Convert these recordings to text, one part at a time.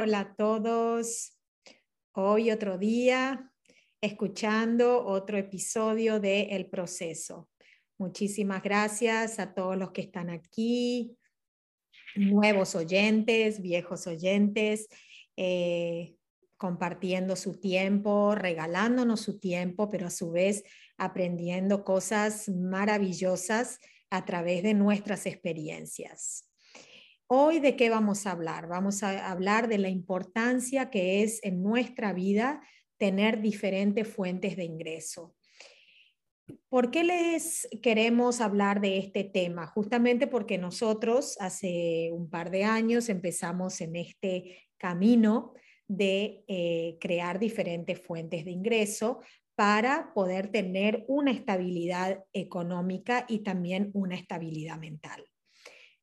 Hola a todos. Hoy otro día, escuchando otro episodio de El Proceso. Muchísimas gracias a todos los que están aquí, nuevos oyentes, viejos oyentes, eh, compartiendo su tiempo, regalándonos su tiempo, pero a su vez aprendiendo cosas maravillosas a través de nuestras experiencias. Hoy de qué vamos a hablar? Vamos a hablar de la importancia que es en nuestra vida tener diferentes fuentes de ingreso. ¿Por qué les queremos hablar de este tema? Justamente porque nosotros hace un par de años empezamos en este camino de eh, crear diferentes fuentes de ingreso para poder tener una estabilidad económica y también una estabilidad mental.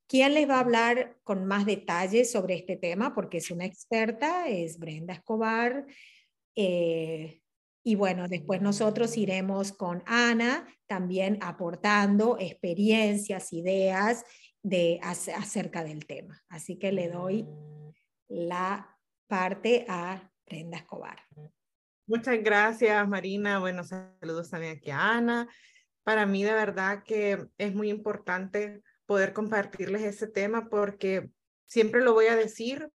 ¿Quién les va a hablar con más detalles sobre este tema? Porque es una experta, es Brenda Escobar. Eh, y bueno, después nosotros iremos con Ana también aportando experiencias, ideas de, acerca del tema. Así que le doy la parte a Brenda Escobar. Muchas gracias, Marina. Buenos saludos también aquí a Ana. Para mí, de verdad que es muy importante poder compartirles ese tema porque siempre lo voy a decir,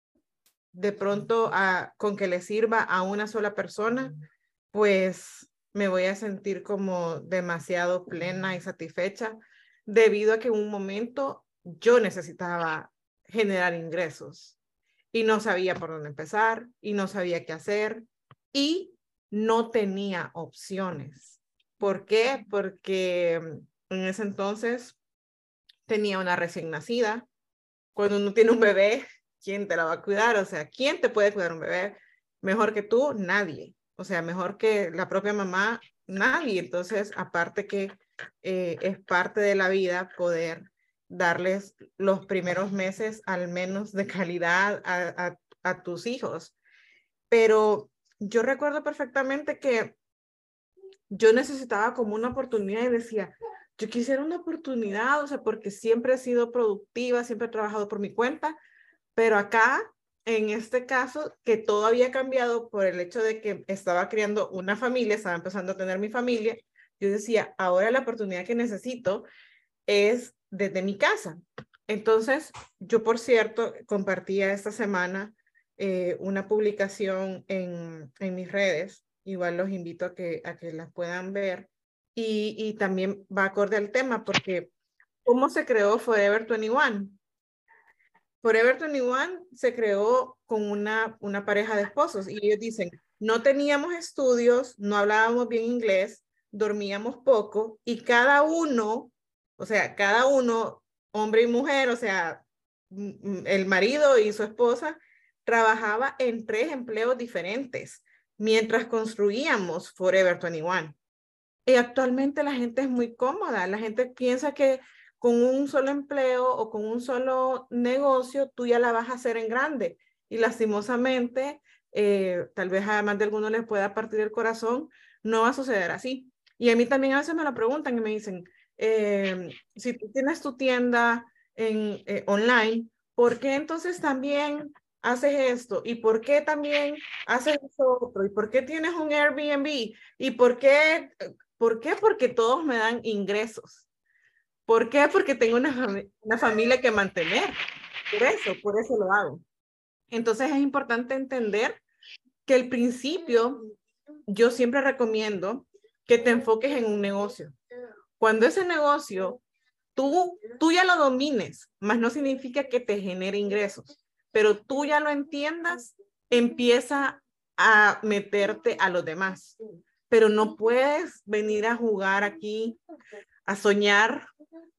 de pronto a, con que le sirva a una sola persona, pues me voy a sentir como demasiado plena y satisfecha debido a que en un momento yo necesitaba generar ingresos y no sabía por dónde empezar y no sabía qué hacer y no tenía opciones. ¿Por qué? Porque en ese entonces tenía una recién nacida. Cuando uno tiene un bebé, ¿quién te la va a cuidar? O sea, ¿quién te puede cuidar un bebé mejor que tú? Nadie. O sea, mejor que la propia mamá, nadie. Entonces, aparte que eh, es parte de la vida poder darles los primeros meses al menos de calidad a, a, a tus hijos. Pero yo recuerdo perfectamente que yo necesitaba como una oportunidad y decía, yo quisiera una oportunidad, o sea, porque siempre he sido productiva, siempre he trabajado por mi cuenta, pero acá, en este caso, que todo había cambiado por el hecho de que estaba creando una familia, estaba empezando a tener mi familia, yo decía, ahora la oportunidad que necesito es desde mi casa. Entonces, yo, por cierto, compartía esta semana eh, una publicación en, en mis redes, igual los invito a que, a que las puedan ver, y, también va acorde al tema, porque ¿cómo se creó Forever 21? Forever 21 se creó con una, una pareja de esposos y ellos dicen, no teníamos estudios, no hablábamos bien inglés, dormíamos poco y cada uno, o sea, cada uno, hombre y mujer, o sea, el marido y su esposa, trabajaba en tres empleos diferentes mientras construíamos Forever 21. Y actualmente la gente es muy cómoda, la gente piensa que con un solo empleo o con un solo negocio tú ya la vas a hacer en grande. Y lastimosamente, eh, tal vez además de alguno les pueda partir el corazón, no va a suceder así. Y a mí también a veces me lo preguntan y me dicen, em, si tú tienes tu tienda en, eh, online, ¿por qué entonces también haces esto? ¿Y por qué también haces eso otro? ¿Y por qué tienes un Airbnb? ¿Y por qué ¿Por qué? Porque todos me dan ingresos. ¿Por qué? Porque tengo una, familia que mantener. Por eso, por eso lo hago. Entonces es importante entender que el principio, yo siempre recomiendo que te enfoques en un negocio. Cuando ese negocio tú, tú ya lo domines, más no significa que te genere ingresos, pero tú ya lo entiendas, empieza a meterte a los demás pero no puedes venir a jugar aquí, a soñar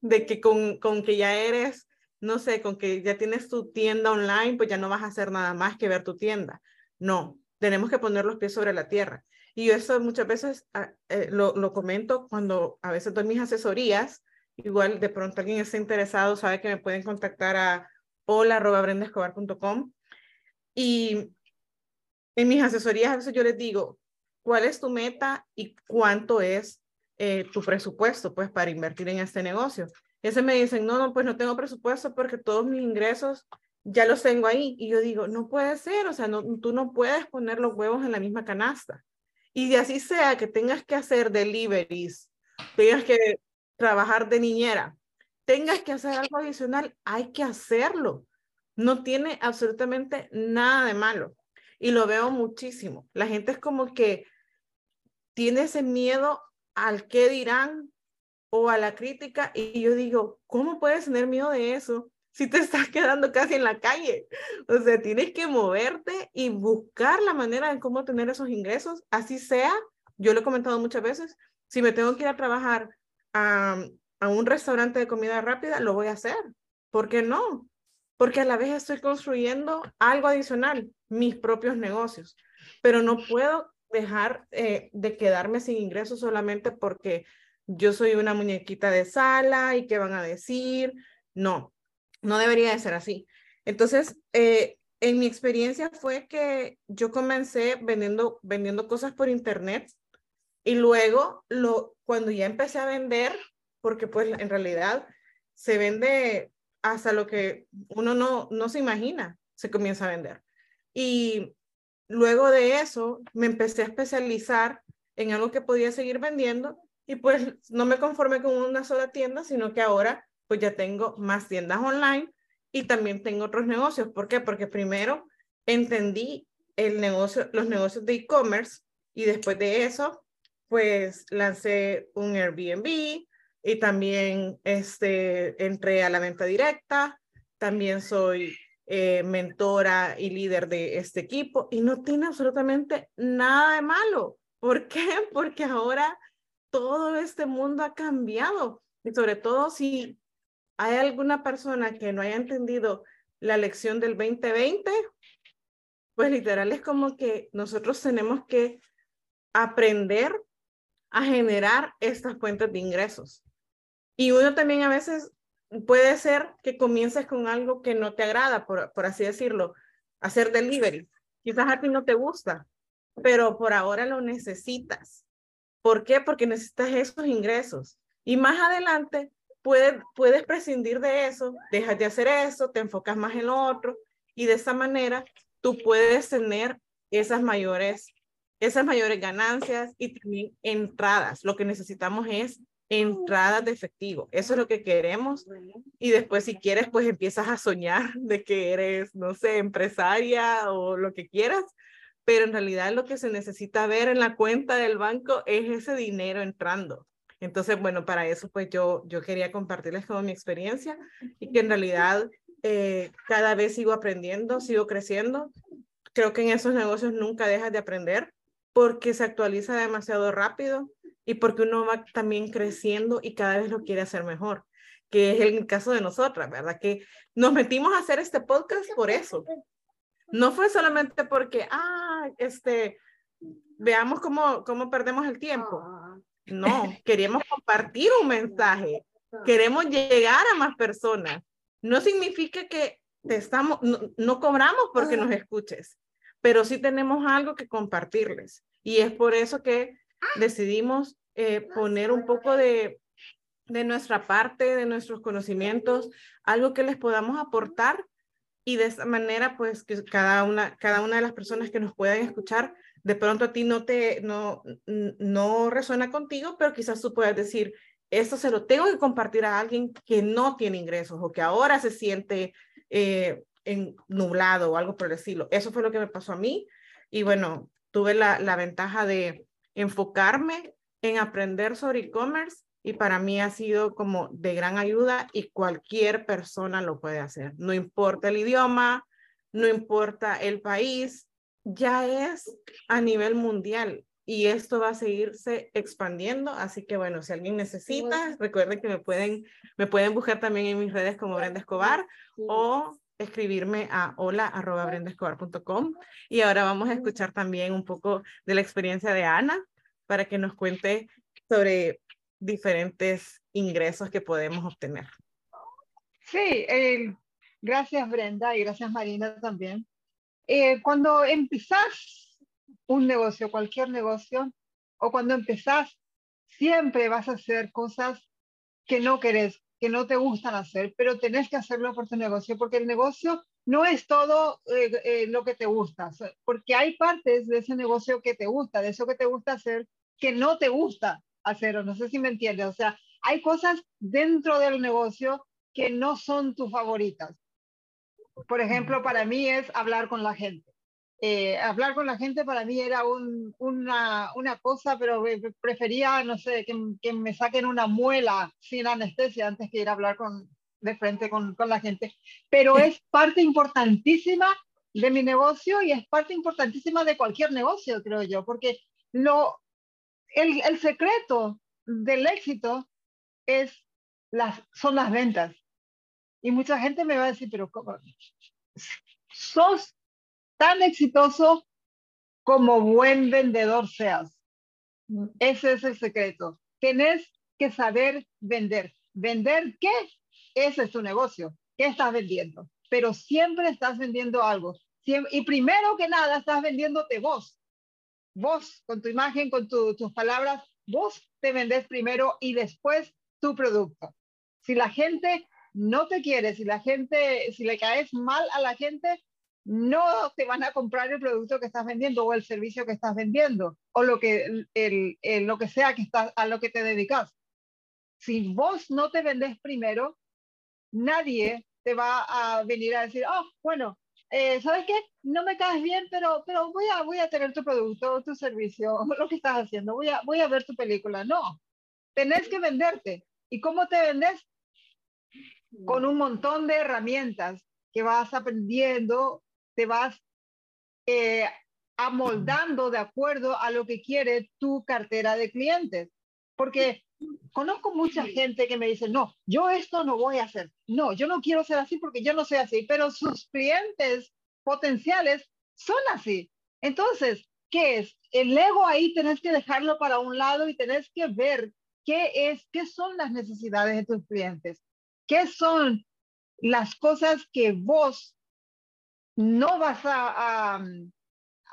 de que con, con que ya eres, no sé, con que ya tienes tu tienda online, pues ya no vas a hacer nada más que ver tu tienda. No, tenemos que poner los pies sobre la tierra. Y eso muchas veces ah, eh, lo, lo, comento cuando a veces doy mis asesorías. Igual de pronto alguien está interesado, sabe que me pueden contactar a hola.brendescobar.com. Y en mis asesorías a veces yo les digo, cuál es tu meta y cuánto es eh, tu presupuesto, pues, para invertir en este negocio. Ese me dicen, no, no, pues no tengo presupuesto porque todos mis ingresos ya los tengo ahí. Y yo digo, no puede ser, o sea, no, tú no puedes poner los huevos en la misma canasta. Y de así sea que tengas que hacer deliveries, tengas que trabajar de niñera, tengas que hacer algo adicional, hay que hacerlo. No tiene absolutamente nada de malo. Y lo veo muchísimo. La gente es como que tiene ese miedo al qué dirán o a la crítica. Y yo digo, ¿cómo puedes tener miedo de eso si te estás quedando casi en la calle? O sea, tienes que moverte y buscar la manera de cómo tener esos ingresos, así sea. Yo lo he comentado muchas veces, si me tengo que ir a trabajar a, a un restaurante de comida rápida, lo voy a hacer. ¿Por qué no? Porque a la vez estoy construyendo algo adicional, mis propios negocios, pero no puedo dejar eh, de quedarme sin ingresos solamente porque yo soy una muñequita de sala y qué van a decir. No, no debería de ser así. Entonces, eh, en mi experiencia fue que yo comencé vendiendo, vendiendo cosas por internet y luego lo, cuando ya empecé a vender, porque pues en realidad se vende hasta lo que uno no, no se imagina, se comienza a vender. Y luego de eso me empecé a especializar en algo que podía seguir vendiendo y pues no me conformé con una sola tienda, sino que ahora pues ya tengo más tiendas online y también tengo otros negocios. ¿Por qué? Porque primero entendí el negocio, los negocios de e-commerce y después de eso pues lancé un Airbnb y también este, entré a la venta directa. También soy eh, mentora y líder de este equipo y no tiene absolutamente nada de malo. ¿Por qué? Porque ahora todo este mundo ha cambiado y sobre todo si hay alguna persona que no haya entendido la lección del 2020, pues literal es como que nosotros tenemos que aprender a generar estas fuentes de ingresos. Y uno también a veces puede ser que comiences con algo que no te agrada, por, así decirlo, hacer delivery. Quizás a ti no te gusta, pero por ahora lo necesitas. ¿Por qué? Porque necesitas esos ingresos. Y más adelante puedes, puedes prescindir de eso, dejas de hacer eso, te enfocas más en lo otro y de esa manera tú puedes tener esas mayores esas mayores ganancias y también entradas. Lo que necesitamos es entradas de efectivo. Eso es lo que queremos. Y después, si quieres, pues empiezas a soñar de que eres, no sé, empresaria o lo que quieras. Pero en realidad lo que se necesita ver en la cuenta del banco es ese dinero entrando. Entonces, bueno, para eso pues yo, yo quería compartirles toda mi experiencia y que en realidad eh, cada vez sigo aprendiendo, sigo creciendo. Creo que en esos negocios nunca dejas de aprender porque se actualiza demasiado rápido y porque uno va también creciendo y cada vez lo quiere hacer mejor, que es el caso de nosotras, ¿verdad? Que nos metimos a hacer este podcast por eso. No fue solamente porque, ah, este, veamos cómo, cómo perdemos el tiempo. No, queremos compartir un mensaje, queremos llegar a más personas. No significa que te estamos, no, no cobramos porque nos escuches, pero sí tenemos algo que compartirles. Y es por eso que decidimos eh, poner un poco de, de nuestra parte, de nuestros conocimientos, algo que les podamos aportar y de esa manera, pues, que cada una, cada una de las personas que nos puedan escuchar, de pronto a ti no te, no, no resuena contigo, pero quizás tú puedas decir, esto se lo tengo que compartir a alguien que no tiene ingresos o que ahora se siente eh, en, nublado o algo por el estilo. Eso fue lo que me pasó a mí. Y bueno, tuve la, la ventaja de enfocarme en aprender sobre e-commerce y para mí ha sido como de gran ayuda y cualquier persona lo puede hacer. No importa el idioma, no importa el país, ya es a nivel mundial y esto va a seguirse expandiendo. Así que bueno, si alguien necesita, recuerden que me pueden, me pueden buscar también en mis redes como Brenda Escobar o escribirme a hola.brendescobar.com. Y ahora vamos a escuchar también un poco de la experiencia de Ana para que nos cuente sobre diferentes ingresos que podemos obtener. Sí, gracias Brenda y gracias Marina también. Eh, cuando empezás un negocio, cualquier negocio, o cuando empezás, siempre vas a hacer cosas que no querés, que no te gustan hacer, pero tenés que hacerlo por tu negocio, porque el negocio no es todo eh, eh, lo que te gusta, porque hay partes de ese negocio que te gusta, de eso que te gusta hacer, que no te gusta hacer, o no sé si me entiendes, o sea, hay cosas dentro del negocio que no son tus favoritas. Por ejemplo, para mí es hablar con la gente. Eh, hablar con la gente para mí era una, una, cosa, pero prefería, no sé, que, que, me saquen una muela sin anestesia antes que ir a hablar con, de frente con, con la gente. Pero es parte importantísima de mi negocio y es parte importantísima de cualquier negocio, creo yo, porque lo, el, el secreto del éxito es las, son las ventas. Y mucha gente me va a decir, pero ¿cómo? Sos tan exitoso como buen vendedor seas. Mm. Ese es el secreto. Tienes que saber vender. ¿Vender qué? Ese es tu negocio. ¿Qué estás vendiendo? Pero siempre estás vendiendo algo. y primero que nada, estás vendiéndote vos. Vos, con tu imagen, con tus palabras, vos te vendés primero y después tu producto. Si la gente no te quiere, si la gente, si le caes mal a la gente, no te van a comprar el producto que estás vendiendo o el servicio que estás vendiendo o lo que, el, lo que sea que estás, a lo que te dedicas. Si vos no te vendes primero, nadie te va a venir a decir, oh, bueno, eh, ¿sabes qué? No me caes bien, pero, pero voy, a, voy a tener tu producto, tu servicio, lo que estás haciendo, voy a, voy a ver tu película. No, tenés que venderte. ¿Y cómo te vendes? Con un montón de herramientas que vas aprendiendo te vas eh, amoldando de acuerdo a lo que quiere tu cartera de clientes. Porque conozco mucha gente que me dice, no, yo esto no voy a hacer. No, yo no quiero ser así porque yo no soy así, pero sus clientes potenciales son así. Entonces, ¿qué es? El ego ahí tenés que dejarlo para un lado y tenés que ver qué es, qué son las necesidades de tus clientes, qué son las cosas que vos no vas a,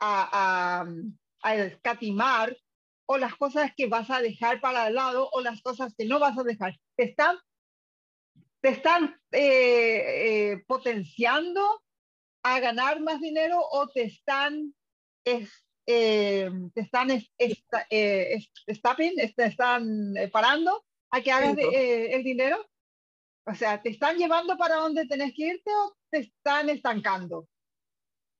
a, a, escatimar o las cosas que vas a dejar para el lado o las cosas que no vas a dejar. Te están, te están eh, eh, potenciando a ganar más dinero o te están, eh, te están stopping, te están parando a que hagas el dinero. O sea, ¿te están llevando para donde tenés que irte o te están estancando?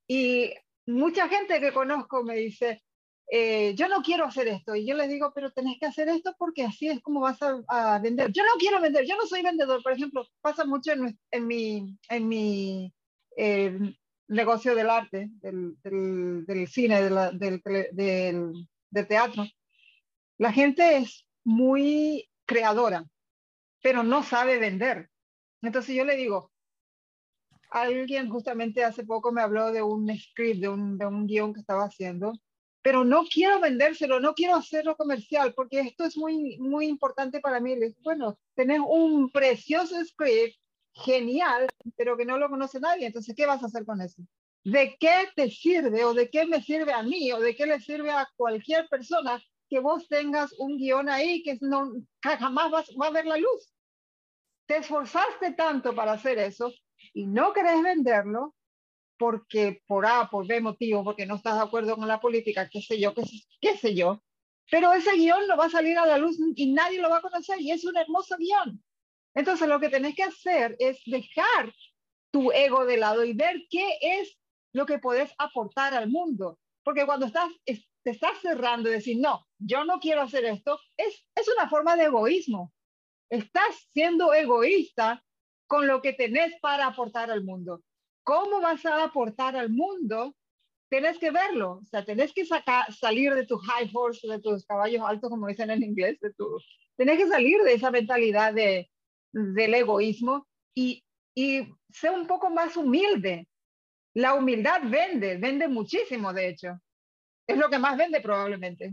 Y mucha gente que conozco me dice, eh, yo no quiero hacer esto. Y yo les digo, pero tenés que hacer esto porque así es como vas a, vender. Yo no quiero vender, yo no soy vendedor. Por ejemplo, pasa mucho en, en mi, en mi eh, negocio del arte, del, del, cine, del, del, del teatro. La gente es muy creadora, pero no sabe vender. Entonces yo le digo, alguien justamente hace poco me habló de un script, de un, de guion que estaba haciendo, pero no quiero vendérselo, no quiero hacerlo comercial, porque esto es muy, importante para mí. Le bueno, tenés un precioso script, genial, pero que no lo conoce nadie, entonces, ¿qué vas a hacer con eso? ¿De qué te sirve o de qué me sirve a mí o de qué le sirve a cualquier persona que vos tengas un guion ahí que no, jamás va a ver la luz? Te esforzaste tanto para hacer eso y no querés venderlo porque por A, por B motivo, porque no estás de acuerdo con la política, qué sé yo, qué, qué sé yo, pero ese guion no va a salir a la luz y nadie lo va a conocer y es un hermoso guion. Entonces lo que tenés que hacer es dejar tu ego de lado y ver qué es lo que puedes aportar al mundo. Porque cuando estás, te estás cerrando y decir, no, yo no quiero hacer esto, es, es una forma de egoísmo. Estás siendo egoísta con lo que tenés para aportar al mundo. ¿Cómo vas a aportar al mundo? Tienes que verlo, o sea, tenés que sacar, salir de tu high horse, de tus caballos altos, como dicen en inglés, de tu, tenés que salir de esa mentalidad de, del egoísmo y, y ser un poco más humilde. La humildad vende, vende muchísimo, de hecho. Es lo que más vende probablemente.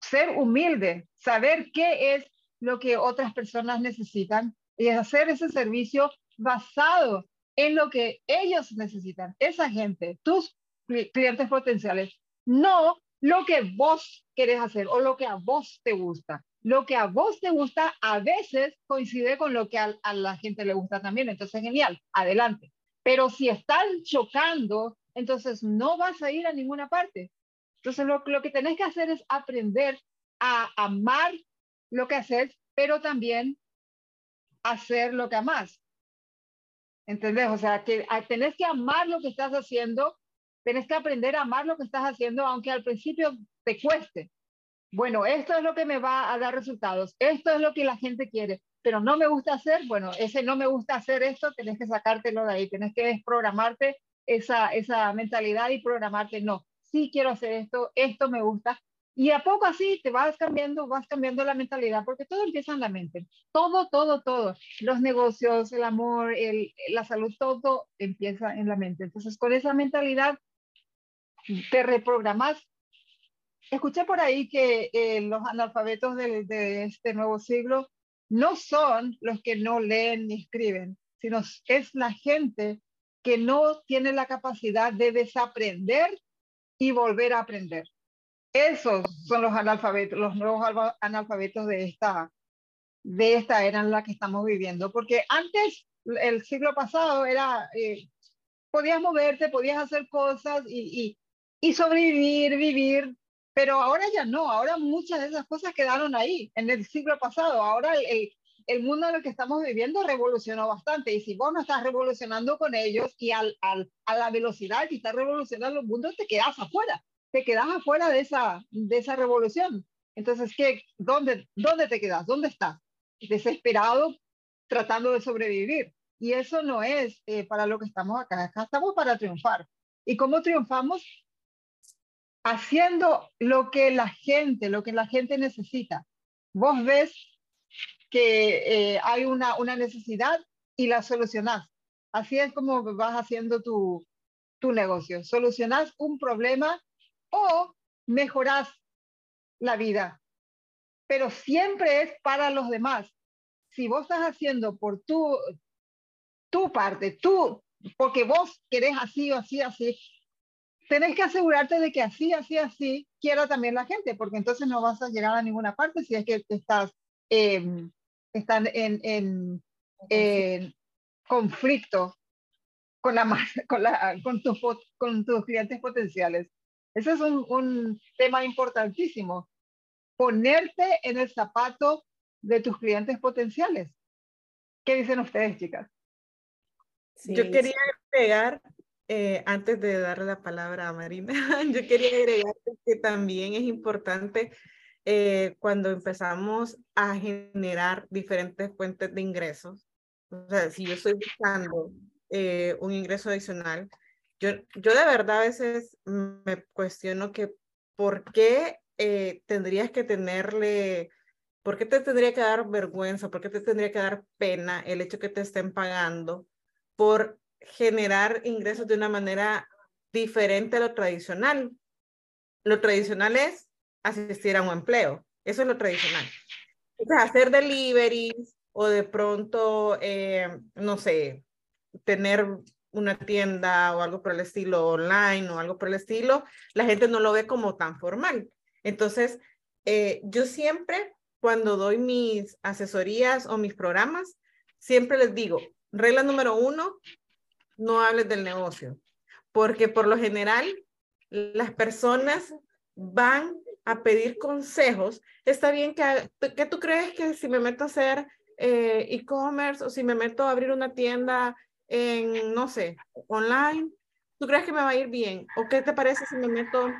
Ser humilde, saber qué es lo que otras personas necesitan y hacer ese servicio basado en lo que ellos necesitan, esa gente, tus clientes potenciales, no lo que vos querés hacer o lo que a vos te gusta. Lo que a vos te gusta a veces coincide con lo que a, la gente le gusta también. Entonces, genial, adelante. Pero si estás chocando, entonces no vas a ir a ninguna parte. Entonces lo, lo que tenés que hacer es aprender a amar lo que haces, pero también hacer lo que amas. ¿Entendés? O sea, que tenés que amar lo que estás haciendo, tenés que aprender a amar lo que estás haciendo, aunque al principio te cueste. Bueno, esto es lo que me va a dar resultados, esto es lo que la gente quiere, pero no me gusta hacer, bueno, ese no me gusta hacer esto, tenés que sacártelo de ahí, tenés que desprogramarte esa, esa mentalidad y programarte, no, sí quiero hacer esto, esto me gusta, y a poco así te vas cambiando, vas cambiando la mentalidad, porque todo empieza en la mente. Todo, todo, todo. Los negocios, el amor, el, la salud, todo empieza en la mente. Entonces, con esa mentalidad te reprogramas. Escuché por ahí que eh, los analfabetos de, de este nuevo siglo no son los que no leen ni escriben, sino es la gente que no tiene la capacidad de desaprender y volver a aprender. Esos son los analfabetos, los nuevos analfabetos de esta, de esta era en la que estamos viviendo. Porque antes, el siglo pasado, era, eh, podías moverte, podías hacer cosas y, y, y, sobrevivir, vivir, pero ahora ya no, ahora muchas de esas cosas quedaron ahí, en el siglo pasado. Ahora el, el mundo en el que estamos viviendo revolucionó bastante y si vos no estás revolucionando con ellos y al, al, a la velocidad que está revolucionando el mundo, te quedas afuera te quedas afuera de esa, de esa revolución. Entonces, ¿qué, dónde, ¿dónde te quedas? ¿Dónde estás? Desesperado, tratando de sobrevivir. Y eso no es eh, para lo que estamos acá. Acá estamos para triunfar. ¿Y cómo triunfamos? Haciendo lo que la gente, lo que la gente necesita. Vos ves que eh, hay una, una necesidad y la solucionás. Así es como vas haciendo tu, tu negocio. Solucionás un problema o mejoras la vida. Pero siempre es para los demás. Si vos estás haciendo por tu, tu parte, tú, porque vos querés así o así, así, tenés que asegurarte de que así, así, así quiera también la gente, porque entonces no vas a llegar a ninguna parte si es que estás em, están en, en, en, conflicto con, la, con, la, con, tus, con tus clientes potenciales. Ese es un, tema importantísimo. Ponerte en el zapato de tus clientes potenciales. ¿Qué dicen ustedes, chicas? yo quería agregar, eh, antes de darle la palabra a Marina, yo quería agregar que también es importante eh, cuando empezamos a generar diferentes fuentes de ingresos. O sea, si yo estoy buscando eh, un ingreso adicional, yo, yo de verdad a veces me cuestiono que por qué eh, tendrías que tenerle, por qué te tendría que dar vergüenza, por qué te tendría que dar pena el hecho que te estén pagando por generar ingresos de una manera diferente a lo tradicional. Lo tradicional es asistir a un empleo, eso es lo tradicional. Entonces, hacer deliveries o de pronto, eh, no sé, tener una tienda o algo por el estilo online o algo por el estilo, la gente no lo ve como tan formal. Entonces, eh, yo siempre cuando doy mis asesorías o mis programas, siempre les digo, regla número uno, no hables del negocio, porque por lo general las personas van a pedir consejos. Está bien que, que tú crees que si me meto a hacer eh, e-commerce o si me meto a abrir una tienda en, no sé, online, ¿tú crees que me va a ir bien? ¿O qué te parece si me meto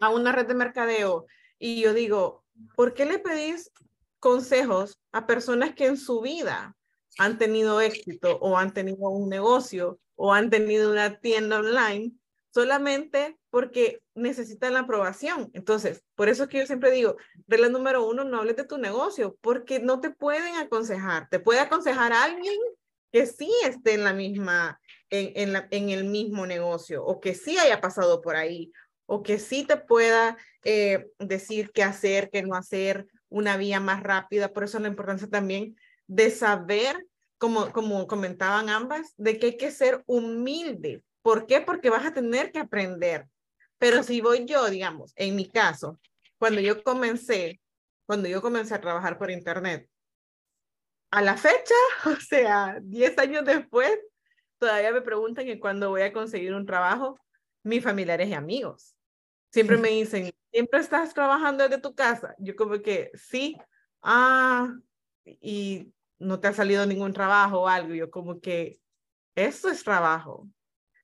a una red de mercadeo? Y yo digo, ¿por qué le pedís consejos a personas que en su vida han tenido éxito o han tenido un negocio o han tenido una tienda online solamente porque necesitan la aprobación. Entonces, por eso es que yo siempre digo, regla número uno, no hables de tu negocio, porque no te pueden aconsejar. Te puede aconsejar alguien que sí esté en la misma, en, en, el mismo negocio o que sí haya pasado por ahí o que sí te pueda eh, decir qué hacer, qué no hacer, una vía más rápida. Por eso la importancia también de saber, como, como comentaban ambas, de que hay que ser humilde. ¿Por qué? Porque vas a tener que aprender. Pero si voy yo, digamos, en mi caso, cuando yo comencé, cuando yo comencé a trabajar por internet, a la fecha, o sea, 10 años después, todavía me preguntan que cuando voy a conseguir un trabajo, mis familiares y amigos. Siempre me dicen, ¿siempre estás trabajando desde tu casa? Yo como que, sí, ah, y no te ha salido ningún trabajo o algo. Yo como que, esto es trabajo.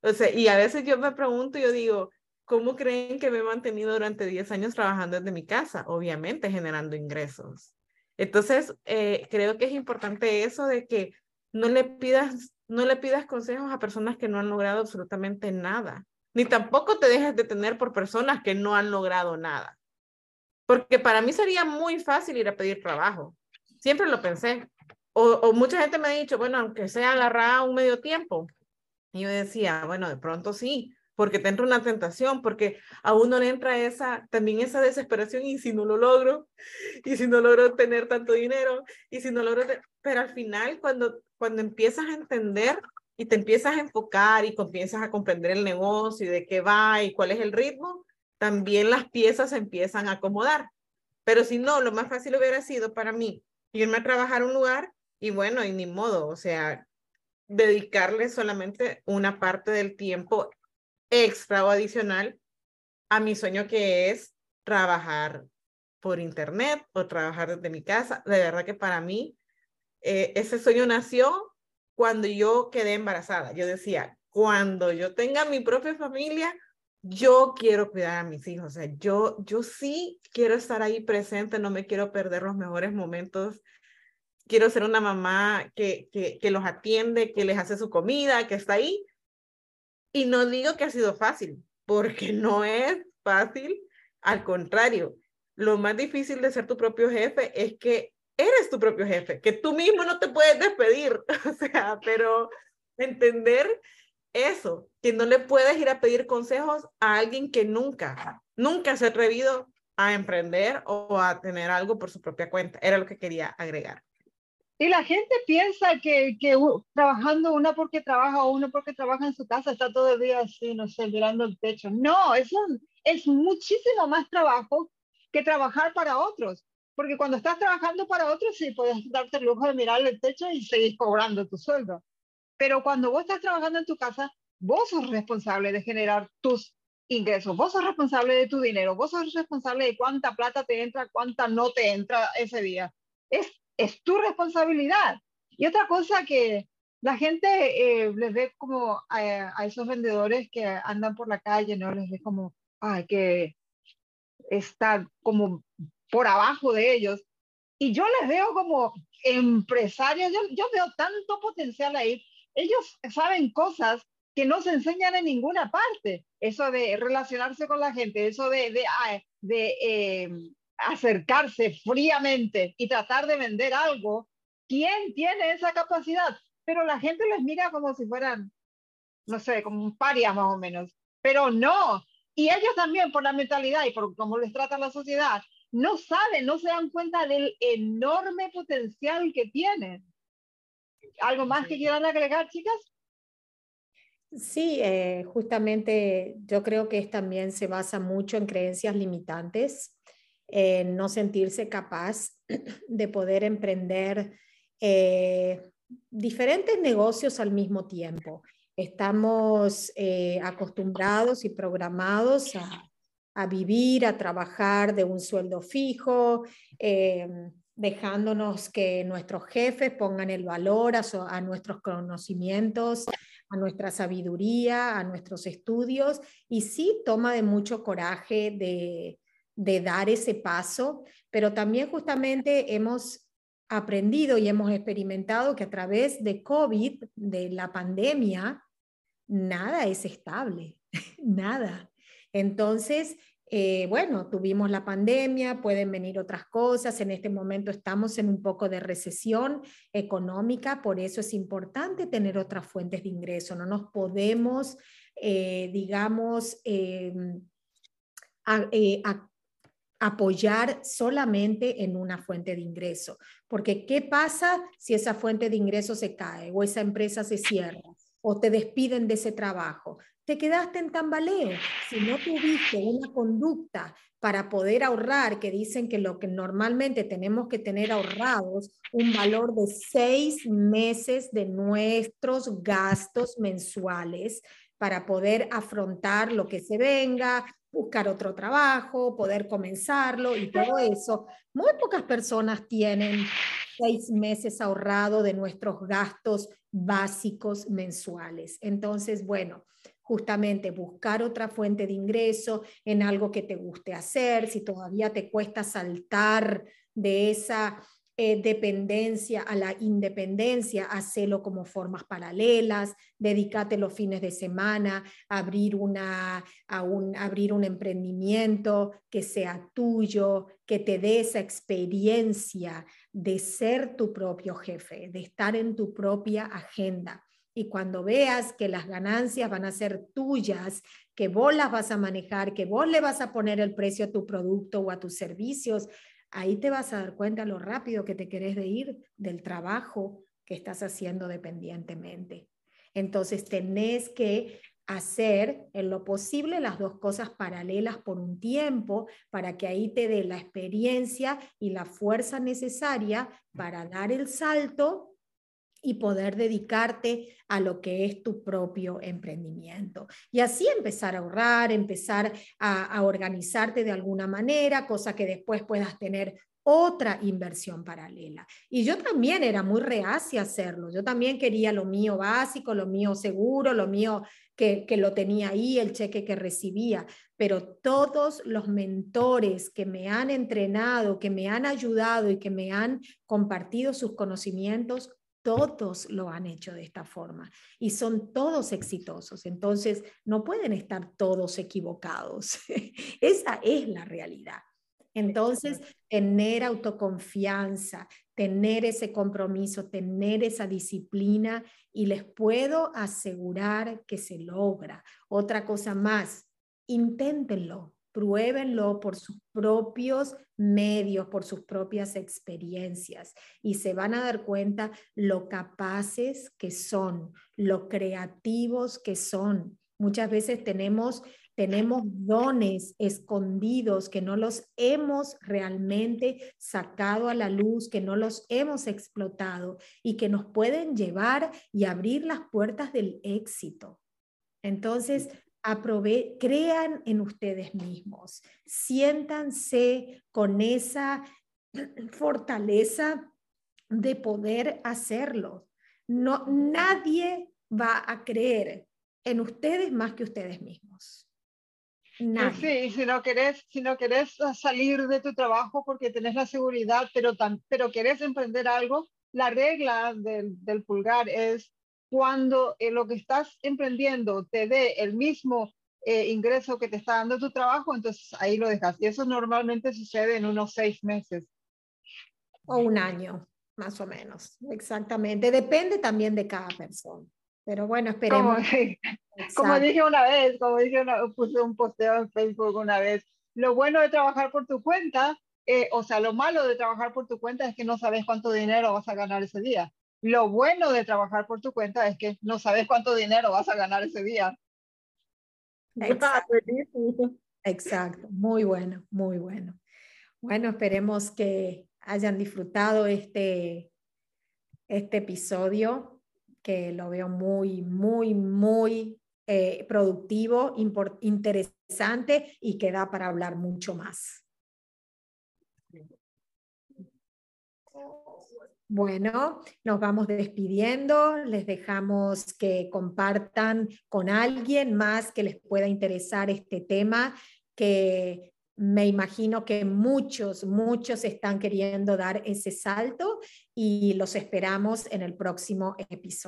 O sea, y a veces yo me pregunto, yo digo, ¿cómo creen que me he mantenido durante 10 años trabajando desde mi casa? Obviamente generando ingresos. Entonces, eh, creo que es importante eso de que no le pidas, no le pidas consejos a personas que no han logrado absolutamente nada, ni tampoco te dejes de tener por personas que no han logrado nada. Porque para mí sería muy fácil ir a pedir trabajo. Siempre lo pensé. O, o mucha gente me ha dicho, bueno, aunque sea agarrada un medio tiempo. Y yo decía, bueno, de pronto sí, porque te entra una tentación, porque a uno le entra esa, también esa desesperación, y si no lo logro, y si no logro tener tanto dinero, y si no logro, pero al final cuando, cuando empiezas a entender y te empiezas a enfocar y comienzas a comprender el negocio y de qué va y cuál es el ritmo, también las piezas se empiezan a acomodar. Pero si no, lo más fácil hubiera sido para mí irme a trabajar a un lugar y bueno, y ni modo, o sea, dedicarle solamente una parte del tiempo extra o adicional a mi sueño que es trabajar por internet o trabajar desde mi casa. De verdad que para mí eh, ese sueño nació cuando yo quedé embarazada. Yo decía, cuando yo tenga mi propia familia, yo quiero cuidar a mis hijos. O sea, yo, yo sí quiero estar ahí presente, no me quiero perder los mejores momentos. Quiero ser una mamá que, que, que los atiende, que les hace su comida, que está ahí, y no digo que ha sido fácil, porque no es fácil, al contrario, lo más difícil de ser tu propio jefe es que eres tu propio jefe, que tú mismo no te puedes despedir, o sea, pero entender eso, que no le puedes ir a pedir consejos a alguien que nunca, nunca se ha atrevido a emprender o a tener algo por su propia cuenta. Era lo que quería agregar. Y la gente piensa que, que trabajando una porque trabaja o uno porque trabaja en su casa está todo el día así, no sé, mirando el techo. No, eso es muchísimo más trabajo que trabajar para otros. Porque cuando estás trabajando para otros, sí, puedes darte el lujo de mirar el techo y seguir cobrando tu sueldo. Pero cuando vos estás trabajando en tu casa, vos sos responsable de generar tus ingresos, vos sos responsable de tu dinero, vos sos responsable de cuánta plata te entra, cuánta no te entra ese día. Es es tu responsabilidad. Y otra cosa que la gente eh, les ve como a, esos vendedores que andan por la calle, ¿no? Les ve como, ay, que está como por abajo de ellos. Y yo les veo como empresarios, yo, yo veo tanto potencial ahí. Ellos saben cosas que no se enseñan en ninguna parte. Eso de relacionarse con la gente, eso de, de, de eh, acercarse fríamente y tratar de vender algo, ¿quién tiene esa capacidad? Pero la gente les mira como si fueran, no sé, como un más o menos. Pero no. Y ellos también, por la mentalidad y por cómo les trata la sociedad, no saben, no se dan cuenta del enorme potencial que tienen. ¿Algo más que quieran agregar, chicas? Sí, eh, justamente yo creo que también se basa mucho en creencias limitantes no sentirse capaz de poder emprender eh, diferentes negocios al mismo tiempo. Estamos eh, acostumbrados y programados a, vivir, a trabajar de un sueldo fijo, eh, dejándonos que nuestros jefes pongan el valor a, a nuestros conocimientos, a nuestra sabiduría, a nuestros estudios, y sí toma de mucho coraje de, de dar ese paso, pero también justamente hemos aprendido y hemos experimentado que a través de COVID, de la pandemia, nada es estable, nada. Entonces, eh, bueno, tuvimos la pandemia, pueden venir otras cosas, en este momento estamos en un poco de recesión económica, por eso es importante tener otras fuentes de ingreso, no nos podemos, eh, digamos, em, eh, apoyar solamente en una fuente de ingreso. Porque ¿qué pasa si esa fuente de ingreso se cae o esa empresa se cierra o te despiden de ese trabajo? te quedaste en tambaleo. Si no tuviste una conducta para poder ahorrar, que dicen que lo que normalmente tenemos que tener ahorrados, un valor de seis meses de nuestros gastos mensuales para poder afrontar lo que se venga, buscar otro trabajo, poder comenzarlo y todo eso. Muy pocas personas tienen seis meses ahorrado de nuestros gastos básicos mensuales. Entonces, bueno, justamente buscar otra fuente de ingreso en algo que te guste hacer, si todavía te cuesta saltar de esa eh, dependencia a la independencia, hacerlo como formas paralelas, dedícate los fines de semana abrir, una, a abrir un emprendimiento que sea tuyo, que te dé esa experiencia de ser tu propio jefe, de estar en tu propia agenda. Y cuando veas que las ganancias van a ser tuyas, que vos las vas a manejar, que vos le vas a poner el precio a tu producto o a tus servicios, ahí te vas a dar cuenta lo rápido que te querés de ir del trabajo que estás haciendo dependientemente. Entonces tenés que hacer en lo posible las dos cosas paralelas por un tiempo para que ahí te dé la experiencia y la fuerza necesaria para dar el salto y poder dedicarte a lo que es tu propio emprendimiento. Y así empezar a ahorrar, empezar a, organizarte de alguna manera, cosa que después puedas tener otra inversión paralela. Y yo también era muy reacia a hacerlo. Yo también quería lo mío básico, lo mío seguro, lo mío que, que, lo tenía ahí, el cheque que recibía. Pero todos los mentores que me han entrenado, que me han ayudado y que me han compartido sus conocimientos, todos lo han hecho de esta forma y son todos exitosos. Entonces, no pueden estar todos equivocados. Esa es la realidad. Entonces, tener autoconfianza, tener ese compromiso, tener esa disciplina y les puedo asegurar que se logra. Otra cosa más, inténtenlo, pruébenlo por sus propios medios, por sus propias experiencias y se van a dar cuenta lo capaces que son, lo creativos que son. Muchas veces tenemos tenemos dones escondidos que no los hemos realmente sacado a la luz, que no los hemos explotado y que nos pueden llevar y abrir las puertas del éxito. Entonces, crean en ustedes mismos, siéntanse con esa fortaleza de poder hacerlo. No, nadie va a creer en ustedes más que ustedes mismos. Sí, si no querés, si no querés salir de tu trabajo porque tenés la seguridad, pero, tan, pero querés emprender algo, la regla del, del pulgar es cuando eh, lo que estás emprendiendo te dé el mismo eh, ingreso que te está dando tu trabajo, entonces ahí lo dejas. Y eso normalmente sucede en unos seis meses. O un año, más o menos. Exactamente. Depende también de cada persona. Pero bueno, esperemos. Como, dije una vez, como dije, una, puse un posteo en Facebook una vez, lo bueno de trabajar por tu cuenta, eh, o sea, lo malo de trabajar por tu cuenta es que no sabes cuánto dinero vas a ganar ese día. Lo bueno de trabajar por tu cuenta es que no sabes cuánto dinero vas a ganar ese día. Exacto. muy bueno, muy bueno. Bueno, esperemos que hayan disfrutado este, este episodio, que lo veo muy, muy, muy eh, productivo, interesante y que da para hablar mucho más. Bueno, nos vamos despidiendo, les dejamos que compartan con alguien más que les pueda interesar este tema, que me imagino que muchos, muchos están queriendo dar ese salto y los esperamos en el próximo episodio.